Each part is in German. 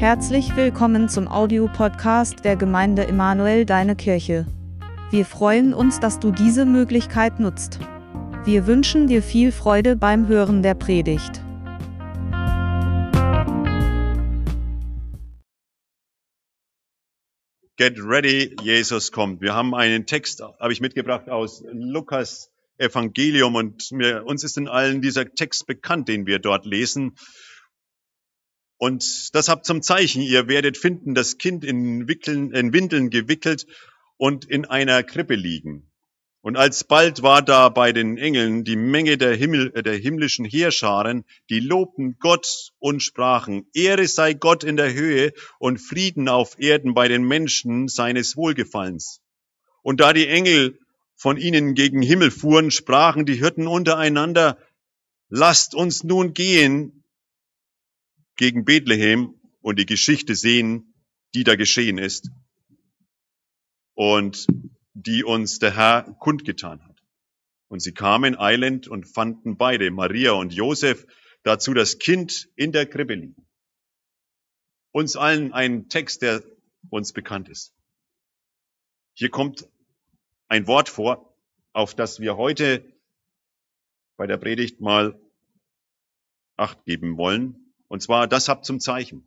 Herzlich willkommen zum Audiopodcast der Gemeinde Emanuel Deine Kirche. Wir freuen uns, dass du diese Möglichkeit nutzt. Wir wünschen dir viel Freude beim Hören der Predigt. Get ready, Jesus kommt. Wir haben einen Text, habe ich mitgebracht aus Lukas Evangelium und mir, uns ist in allen dieser Text bekannt, den wir dort lesen. Und das habt zum Zeichen, ihr werdet finden, das Kind in, Wickeln, in Windeln gewickelt und in einer Krippe liegen. Und alsbald war da bei den Engeln die Menge der, Himmel, äh, der himmlischen Heerscharen, die lobten Gott und sprachen, Ehre sei Gott in der Höhe und Frieden auf Erden bei den Menschen seines Wohlgefallens. Und da die Engel von ihnen gegen Himmel fuhren, sprachen die Hirten untereinander, lasst uns nun gehen gegen Bethlehem und die Geschichte sehen, die da geschehen ist und die uns der Herr kundgetan hat. Und sie kamen eilend und fanden beide, Maria und Josef, dazu das Kind in der Krippe liegen. Uns allen ein Text, der uns bekannt ist. Hier kommt ein Wort vor, auf das wir heute bei der Predigt mal Acht geben wollen. Und zwar, das habt zum Zeichen.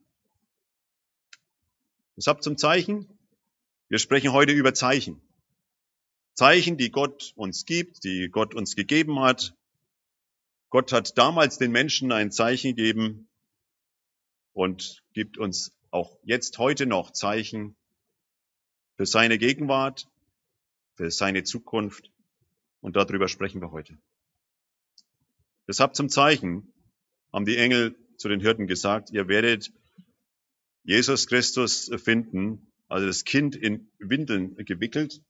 Das habt zum Zeichen. Wir sprechen heute über Zeichen. Zeichen, die Gott uns gibt, die Gott uns gegeben hat. Gott hat damals den Menschen ein Zeichen gegeben und gibt uns auch jetzt heute noch Zeichen für seine Gegenwart, für seine Zukunft. Und darüber sprechen wir heute. Deshalb zum Zeichen haben die Engel zu den Hirten gesagt, ihr werdet Jesus Christus finden, also das Kind in Windeln gewickelt.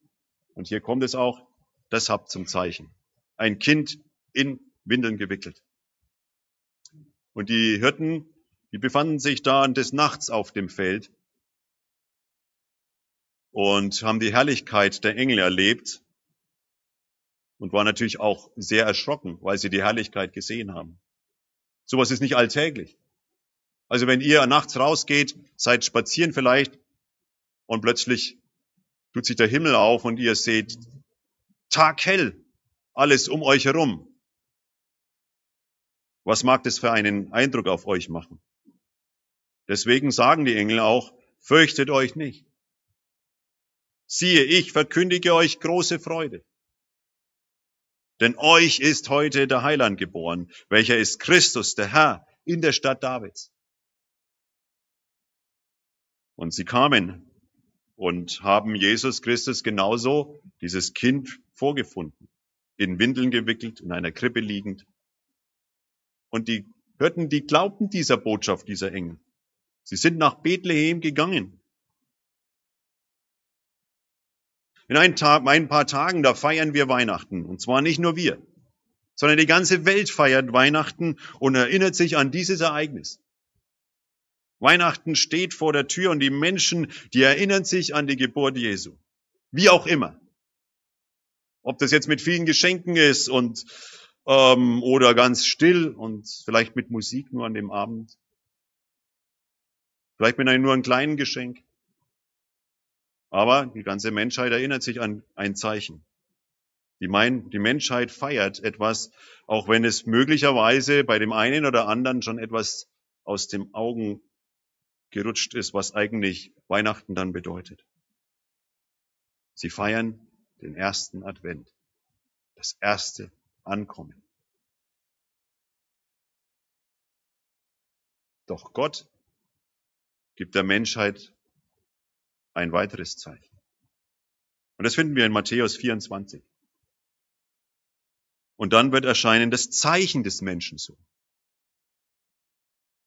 Und hier kommt es auch, deshalb zum Zeichen. Ein Kind in Windeln gewickelt. Und die Hirten, die befanden sich da des Nachts auf dem Feld und haben die Herrlichkeit der Engel erlebt und waren natürlich auch sehr erschrocken, weil sie die Herrlichkeit gesehen haben. Sowas ist nicht alltäglich. Also wenn ihr nachts rausgeht, seid spazieren vielleicht und plötzlich tut sich der Himmel auf und ihr seht taghell alles um euch herum. Was mag das für einen Eindruck auf euch machen? Deswegen sagen die Engel auch, fürchtet euch nicht. Siehe, ich verkündige euch große Freude. Denn euch ist heute der Heiland geboren, welcher ist Christus, der Herr, in der Stadt Davids. Und sie kamen und haben Jesus Christus genauso, dieses Kind, vorgefunden, in Windeln gewickelt, in einer Krippe liegend. Und die hörten, die glaubten dieser Botschaft dieser Engel. Sie sind nach Bethlehem gegangen In ein, ein paar Tagen, da feiern wir Weihnachten. Und zwar nicht nur wir, sondern die ganze Welt feiert Weihnachten und erinnert sich an dieses Ereignis. Weihnachten steht vor der Tür und die Menschen, die erinnern sich an die Geburt Jesu. Wie auch immer. Ob das jetzt mit vielen Geschenken ist und ähm, oder ganz still und vielleicht mit Musik nur an dem Abend. Vielleicht mit einem nur einem kleinen Geschenk. Aber die ganze Menschheit erinnert sich an ein Zeichen. Die, mein, die Menschheit feiert etwas, auch wenn es möglicherweise bei dem einen oder anderen schon etwas aus dem Augen gerutscht ist, was eigentlich Weihnachten dann bedeutet. Sie feiern den ersten Advent, das erste Ankommen. Doch Gott gibt der Menschheit ein weiteres Zeichen. Und das finden wir in Matthäus 24. Und dann wird erscheinen das Zeichen des Menschen so.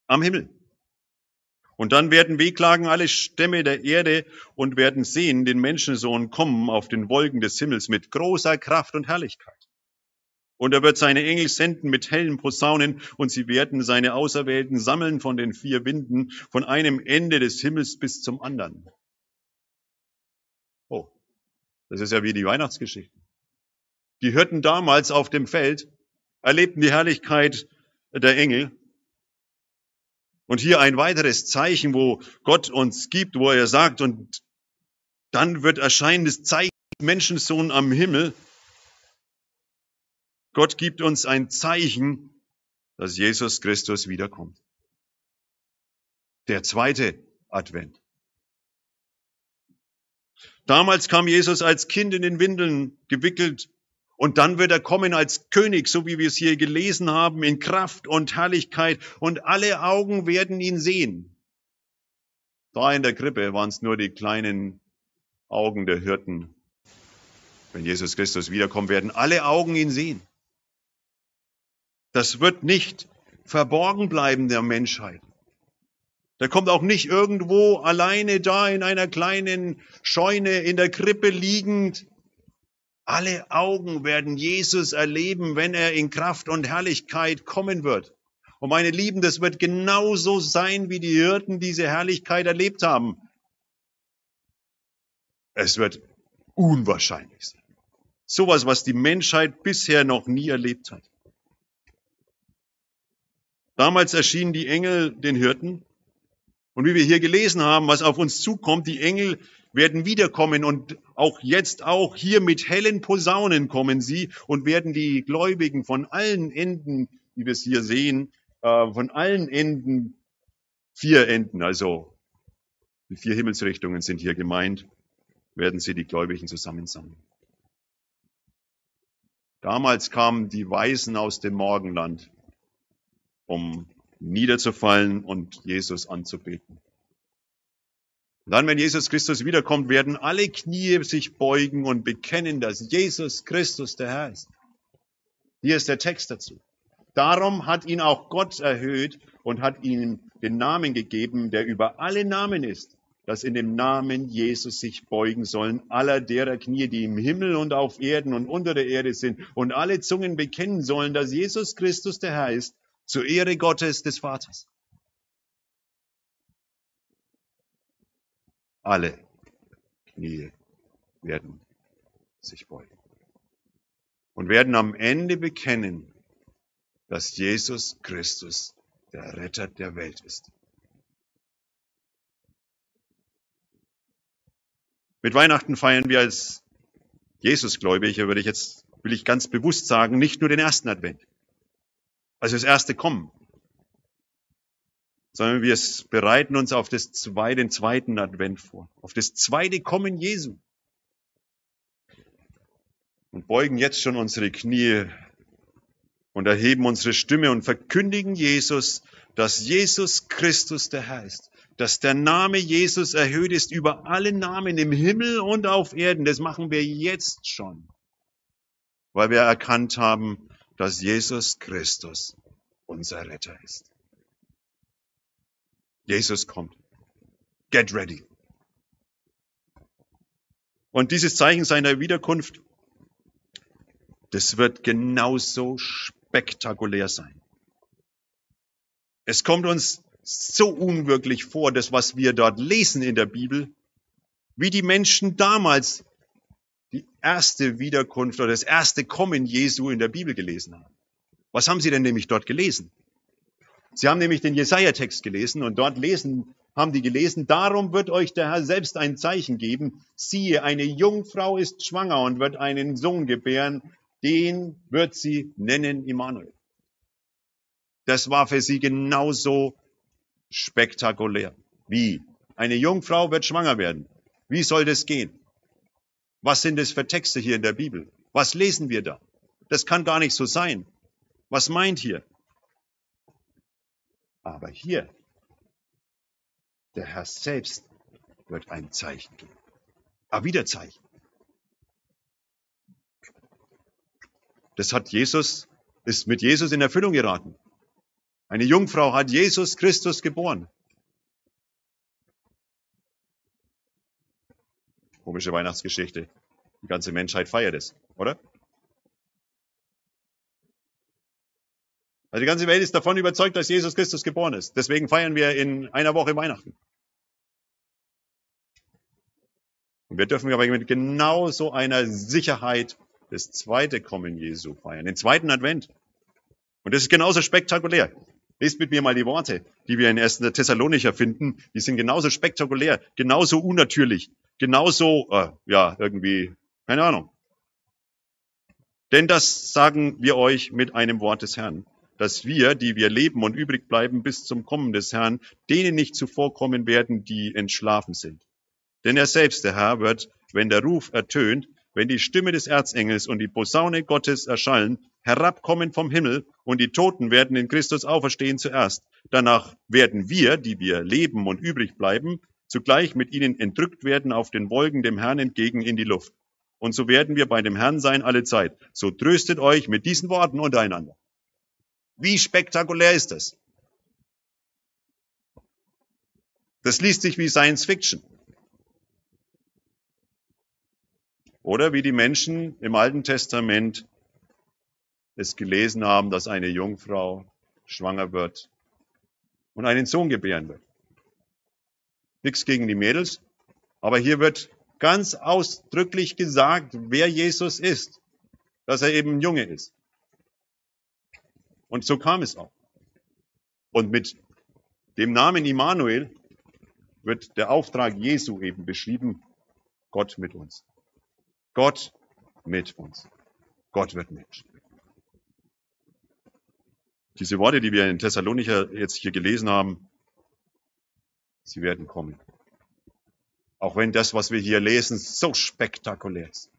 Am Himmel. Und dann werden wehklagen alle Stämme der Erde und werden sehen den Menschensohn kommen auf den Wolken des Himmels mit großer Kraft und Herrlichkeit. Und er wird seine Engel senden mit hellen Posaunen und sie werden seine Auserwählten sammeln von den vier Winden, von einem Ende des Himmels bis zum anderen. Das ist ja wie die Weihnachtsgeschichte. Die Hirten damals auf dem Feld erlebten die Herrlichkeit der Engel Und hier ein weiteres Zeichen, wo Gott uns gibt, wo er sagt, und dann wird erscheinen das Zeichen Menschensohn am Himmel. Gott gibt uns ein Zeichen, dass Jesus Christus wiederkommt. Der zweite Advent. Damals kam Jesus als Kind in den Windeln gewickelt und dann wird er kommen als König, so wie wir es hier gelesen haben, in Kraft und Herrlichkeit und alle Augen werden ihn sehen. Da in der Krippe waren es nur die kleinen Augen der Hirten. Wenn Jesus Christus wiederkommt, werden alle Augen ihn sehen. Das wird nicht verborgen bleiben der Menschheit. Der kommt auch nicht irgendwo alleine da in einer kleinen Scheune in der Krippe liegend. Alle Augen werden Jesus erleben, wenn er in Kraft und Herrlichkeit kommen wird. Und meine Lieben, das wird genauso sein, wie die Hirten diese Herrlichkeit erlebt haben. Es wird unwahrscheinlich sein. Sowas, was die Menschheit bisher noch nie erlebt hat. Damals erschienen die Engel den Hirten und wie wir hier gelesen haben, was auf uns zukommt, die Engel werden wiederkommen und auch jetzt auch hier mit hellen Posaunen kommen sie und werden die Gläubigen von allen Enden, wie wir es hier sehen, äh, von allen Enden, vier Enden, also die vier Himmelsrichtungen sind hier gemeint, werden sie die Gläubigen zusammensammeln. Damals kamen die Weisen aus dem Morgenland, um niederzufallen und Jesus anzubeten. Und dann, wenn Jesus Christus wiederkommt, werden alle Knie sich beugen und bekennen, dass Jesus Christus der Herr ist. Hier ist der Text dazu. Darum hat ihn auch Gott erhöht und hat ihm den Namen gegeben, der über alle Namen ist, dass in dem Namen Jesus sich beugen sollen aller derer Knie, die im Himmel und auf Erden und unter der Erde sind und alle Zungen bekennen sollen, dass Jesus Christus der Herr ist zur Ehre Gottes des Vaters. Alle Knie werden sich beugen und werden am Ende bekennen, dass Jesus Christus der Retter der Welt ist. Mit Weihnachten feiern wir als Jesusgläubige, würde ich jetzt, will ich ganz bewusst sagen, nicht nur den ersten Advent also das erste Kommen, sondern wir bereiten uns auf das zweite, den zweiten Advent vor, auf das zweite Kommen Jesu. Und beugen jetzt schon unsere Knie und erheben unsere Stimme und verkündigen Jesus, dass Jesus Christus der Herr ist, dass der Name Jesus erhöht ist über alle Namen im Himmel und auf Erden. Das machen wir jetzt schon, weil wir erkannt haben, dass Jesus Christus unser Retter ist. Jesus kommt. Get ready. Und dieses Zeichen seiner Wiederkunft, das wird genauso spektakulär sein. Es kommt uns so unwirklich vor, das, was wir dort lesen in der Bibel, wie die Menschen damals die erste Wiederkunft oder das erste Kommen Jesu in der Bibel gelesen haben. Was haben sie denn nämlich dort gelesen? Sie haben nämlich den Jesaja-Text gelesen und dort lesen, haben die gelesen, darum wird euch der Herr selbst ein Zeichen geben. Siehe, eine Jungfrau ist schwanger und wird einen Sohn gebären, den wird sie nennen Immanuel. Das war für sie genauso spektakulär. Wie? Eine Jungfrau wird schwanger werden. Wie soll das gehen? Was sind es für Texte hier in der Bibel? Was lesen wir da? Das kann gar nicht so sein. Was meint hier? Aber hier, der Herr selbst wird ein Zeichen geben. Aber wieder Zeichen. Das hat Jesus, ist mit Jesus in Erfüllung geraten. Eine Jungfrau hat Jesus Christus geboren. Komische Weihnachtsgeschichte. Die ganze Menschheit feiert es, oder? Also die ganze Welt ist davon überzeugt, dass Jesus Christus geboren ist. Deswegen feiern wir in einer Woche Weihnachten. Und wir dürfen aber mit genau so einer Sicherheit das zweite Kommen Jesu feiern, den zweiten Advent. Und das ist genauso spektakulär. Lest mit mir mal die Worte, die wir in 1. Thessalonicher finden. Die sind genauso spektakulär, genauso unnatürlich, genauso, äh, ja, irgendwie, keine Ahnung. Denn das sagen wir euch mit einem Wort des Herrn, dass wir, die wir leben und übrig bleiben bis zum Kommen des Herrn, denen nicht zuvorkommen werden, die entschlafen sind. Denn er selbst, der Herr, wird, wenn der Ruf ertönt, wenn die Stimme des Erzengels und die Posaune Gottes erschallen, herabkommen vom Himmel und die Toten werden in Christus auferstehen zuerst. Danach werden wir, die wir leben und übrig bleiben, zugleich mit ihnen entrückt werden auf den Wolken dem Herrn entgegen in die Luft. Und so werden wir bei dem Herrn sein alle Zeit. So tröstet euch mit diesen Worten untereinander. Wie spektakulär ist das? Das liest sich wie Science Fiction. Oder wie die Menschen im Alten Testament es gelesen haben, dass eine Jungfrau schwanger wird und einen Sohn gebären wird. Nichts gegen die Mädels, aber hier wird ganz ausdrücklich gesagt, wer Jesus ist, dass er eben ein Junge ist. Und so kam es auch. Und mit dem Namen Immanuel wird der Auftrag Jesu eben beschrieben, Gott mit uns. Gott mit uns. Gott wird Mensch. Diese Worte, die wir in Thessalonicher jetzt hier gelesen haben, sie werden kommen. Auch wenn das, was wir hier lesen, so spektakulär ist.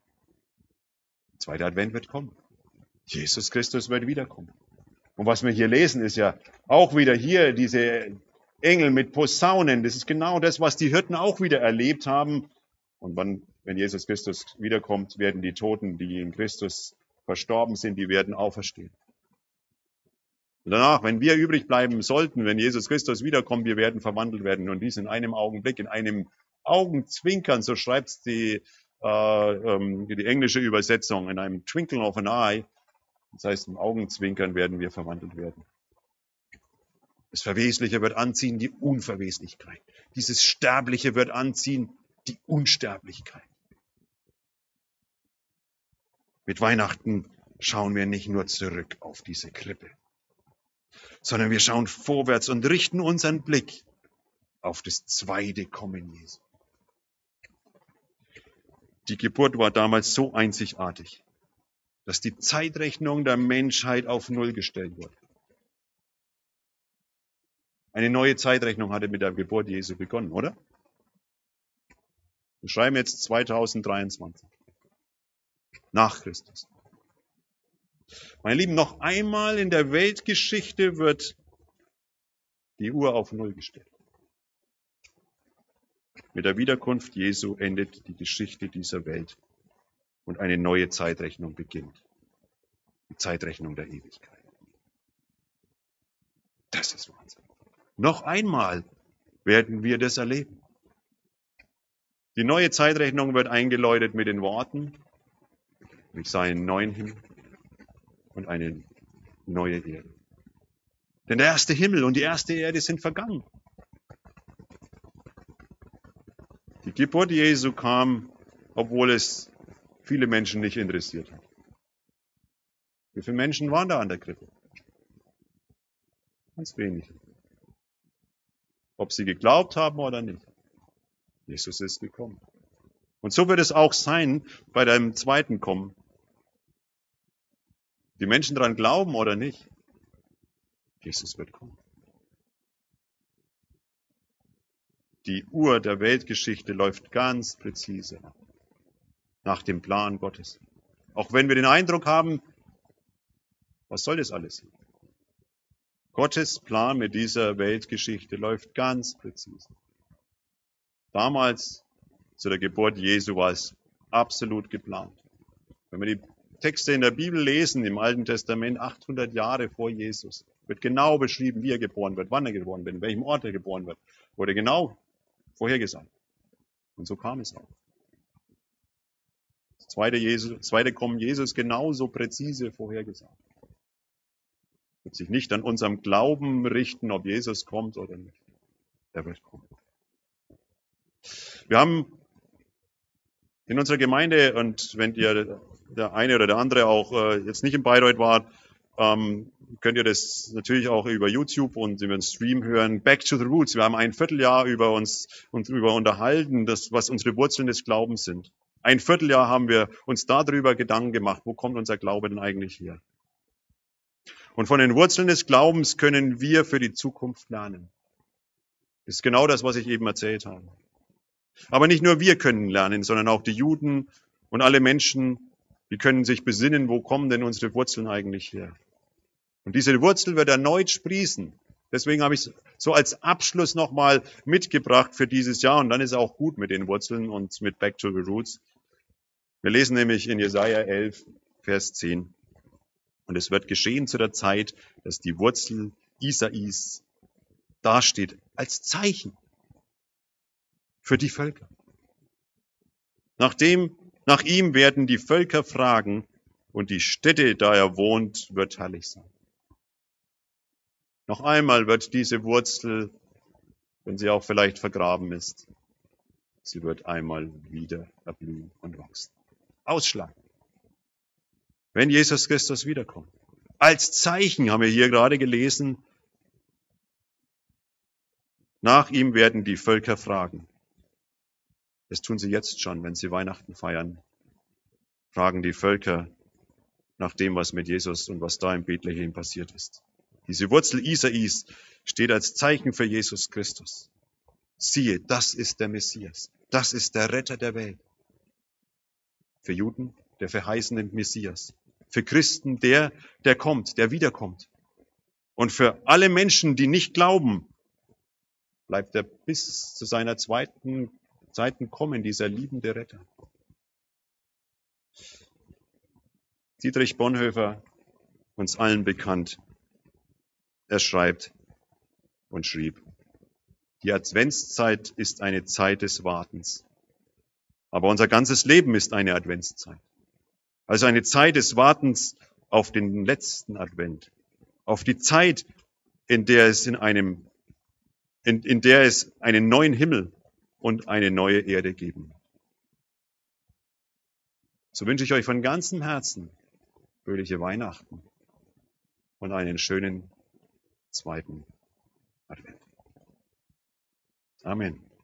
Der zweite Advent wird kommen. Jesus Christus wird wiederkommen. Und was wir hier lesen, ist ja auch wieder hier diese Engel mit Posaunen. Das ist genau das, was die Hirten auch wieder erlebt haben. Und wann wenn Jesus Christus wiederkommt, werden die Toten, die in Christus verstorben sind, die werden auferstehen. Und danach, wenn wir übrig bleiben sollten, wenn Jesus Christus wiederkommt, wir werden verwandelt werden. Und dies in einem Augenblick, in einem Augenzwinkern, so schreibt die, äh, ähm, die englische Übersetzung, in einem Twinkle of an Eye. Das heißt, im Augenzwinkern werden wir verwandelt werden. Das Verwesliche wird anziehen die Unverweslichkeit. Dieses Sterbliche wird anziehen die Unsterblichkeit. Mit Weihnachten schauen wir nicht nur zurück auf diese Krippe, sondern wir schauen vorwärts und richten unseren Blick auf das zweite Kommen Jesu. Die Geburt war damals so einzigartig, dass die Zeitrechnung der Menschheit auf Null gestellt wurde. Eine neue Zeitrechnung hatte mit der Geburt Jesu begonnen, oder? Wir schreiben jetzt 2023 nach Christus. Meine Lieben, noch einmal in der Weltgeschichte wird die Uhr auf Null gestellt. Mit der Wiederkunft Jesu endet die Geschichte dieser Welt und eine neue Zeitrechnung beginnt. Die Zeitrechnung der Ewigkeit. Das ist Wahnsinn. Noch einmal werden wir das erleben. Die neue Zeitrechnung wird eingeläutet mit den Worten, ich sah einen neuen Himmel und eine neue Erde. Denn der erste Himmel und die erste Erde sind vergangen. Die Geburt Jesu kam, obwohl es viele Menschen nicht interessiert hat. Wie viele Menschen waren da an der Krippe? Ganz wenig. Ob sie geglaubt haben oder nicht. Jesus ist gekommen. Und so wird es auch sein bei deinem zweiten Kommen die Menschen daran glauben oder nicht, Jesus wird kommen. Die Uhr der Weltgeschichte läuft ganz präzise nach dem Plan Gottes. Auch wenn wir den Eindruck haben, was soll das alles? Gottes Plan mit dieser Weltgeschichte läuft ganz präzise. Damals zu der Geburt Jesu war es absolut geplant. Wenn wir die Texte in der Bibel lesen, im Alten Testament, 800 Jahre vor Jesus, wird genau beschrieben, wie er geboren wird, wann er geboren wird, in welchem Ort er geboren wird. Wurde genau vorhergesagt. Und so kam es auch. Das zweite, Jesus, zweite Kommen Jesus genauso präzise vorhergesagt. Wird sich nicht an unserem Glauben richten, ob Jesus kommt oder nicht. Er wird kommen. Wir haben in unserer Gemeinde, und wenn ihr der eine oder der andere auch äh, jetzt nicht in Bayreuth war, ähm, könnt ihr das natürlich auch über YouTube und über den Stream hören. Back to the Roots. Wir haben ein Vierteljahr über uns, uns darüber unterhalten, das, was unsere Wurzeln des Glaubens sind. Ein Vierteljahr haben wir uns darüber Gedanken gemacht, wo kommt unser Glaube denn eigentlich her? Und von den Wurzeln des Glaubens können wir für die Zukunft lernen. Das ist genau das, was ich eben erzählt habe. Aber nicht nur wir können lernen, sondern auch die Juden und alle Menschen, die können sich besinnen, wo kommen denn unsere Wurzeln eigentlich her? Und diese Wurzel wird erneut sprießen. Deswegen habe ich es so als Abschluss nochmal mitgebracht für dieses Jahr. Und dann ist auch gut mit den Wurzeln und mit Back to the Roots. Wir lesen nämlich in Jesaja 11, Vers 10. Und es wird geschehen zu der Zeit, dass die Wurzel Isais dasteht als Zeichen für die Völker. Nachdem, nach ihm werden die Völker fragen und die Stätte, da er wohnt, wird herrlich sein. Noch einmal wird diese Wurzel, wenn sie auch vielleicht vergraben ist, sie wird einmal wieder erblühen und wachsen. Ausschlag. Wenn Jesus Christus wiederkommt. Als Zeichen haben wir hier gerade gelesen, nach ihm werden die Völker fragen. Das tun sie jetzt schon, wenn sie Weihnachten feiern. Fragen die Völker nach dem, was mit Jesus und was da in Bethlehem passiert ist. Diese Wurzel Isais steht als Zeichen für Jesus Christus. Siehe, das ist der Messias. Das ist der Retter der Welt. Für Juden der verheißene Messias. Für Christen der, der kommt, der wiederkommt. Und für alle Menschen, die nicht glauben, bleibt er bis zu seiner zweiten, zweiten Kommen, dieser liebende Retter. Dietrich Bonhoeffer, uns allen bekannt, er schreibt und schrieb, die Adventszeit ist eine Zeit des Wartens. Aber unser ganzes Leben ist eine Adventszeit. Also eine Zeit des Wartens auf den letzten Advent. Auf die Zeit, in der es in einem, in, in der es einen neuen Himmel und eine neue Erde geben. So wünsche ich euch von ganzem Herzen fröhliche Weihnachten und einen schönen zweiten Advent. Amen.